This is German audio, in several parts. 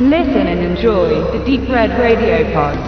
Listen and enjoy the Deep Red Radio Pod.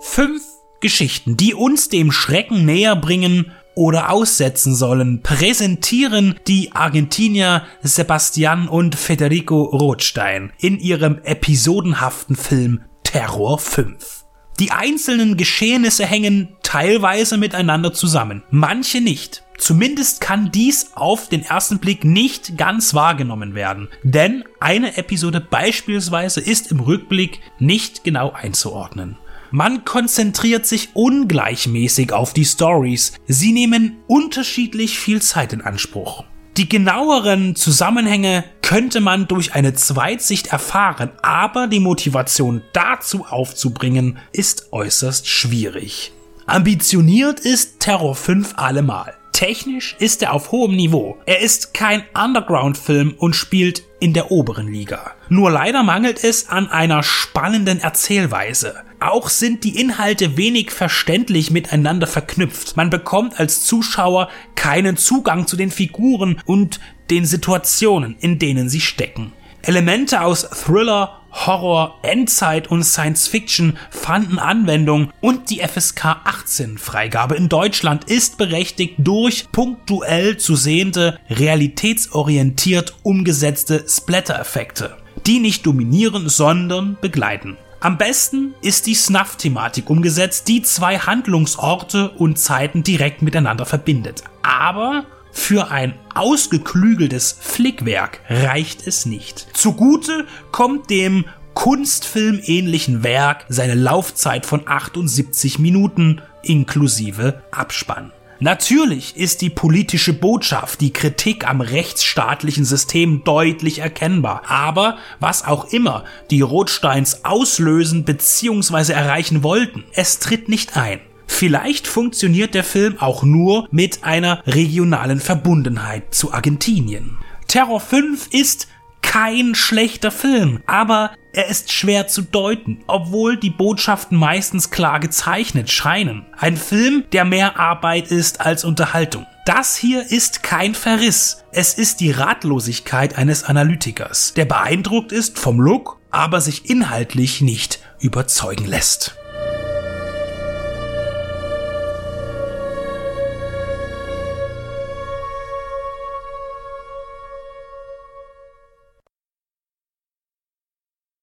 Fünf Geschichten, die uns dem Schrecken näher bringen oder aussetzen sollen, präsentieren die Argentinier Sebastian und Federico Rothstein in ihrem episodenhaften Film Terror 5. Die einzelnen Geschehnisse hängen teilweise miteinander zusammen, manche nicht. Zumindest kann dies auf den ersten Blick nicht ganz wahrgenommen werden, denn eine Episode beispielsweise ist im Rückblick nicht genau einzuordnen. Man konzentriert sich ungleichmäßig auf die Stories. Sie nehmen unterschiedlich viel Zeit in Anspruch. Die genaueren Zusammenhänge könnte man durch eine Zweitsicht erfahren, aber die Motivation dazu aufzubringen ist äußerst schwierig. Ambitioniert ist Terror 5 allemal. Technisch ist er auf hohem Niveau. Er ist kein Underground-Film und spielt in der oberen Liga. Nur leider mangelt es an einer spannenden Erzählweise. Auch sind die Inhalte wenig verständlich miteinander verknüpft. Man bekommt als Zuschauer keinen Zugang zu den Figuren und den Situationen, in denen sie stecken. Elemente aus Thriller, Horror, Endzeit und Science Fiction fanden Anwendung und die FSK 18 Freigabe in Deutschland ist berechtigt durch punktuell zu sehende, realitätsorientiert umgesetzte Splatter-Effekte, die nicht dominieren, sondern begleiten. Am besten ist die Snuff-Thematik umgesetzt, die zwei Handlungsorte und Zeiten direkt miteinander verbindet. Aber für ein ausgeklügeltes Flickwerk reicht es nicht. Zugute kommt dem Kunstfilm-ähnlichen Werk seine Laufzeit von 78 Minuten inklusive Abspann. Natürlich ist die politische Botschaft, die Kritik am rechtsstaatlichen System deutlich erkennbar. Aber was auch immer die Rothsteins auslösen bzw. erreichen wollten, es tritt nicht ein. Vielleicht funktioniert der Film auch nur mit einer regionalen Verbundenheit zu Argentinien. Terror 5 ist kein schlechter Film, aber er ist schwer zu deuten, obwohl die Botschaften meistens klar gezeichnet scheinen. Ein Film, der mehr Arbeit ist als Unterhaltung. Das hier ist kein Verriss. Es ist die Ratlosigkeit eines Analytikers, der beeindruckt ist vom Look, aber sich inhaltlich nicht überzeugen lässt.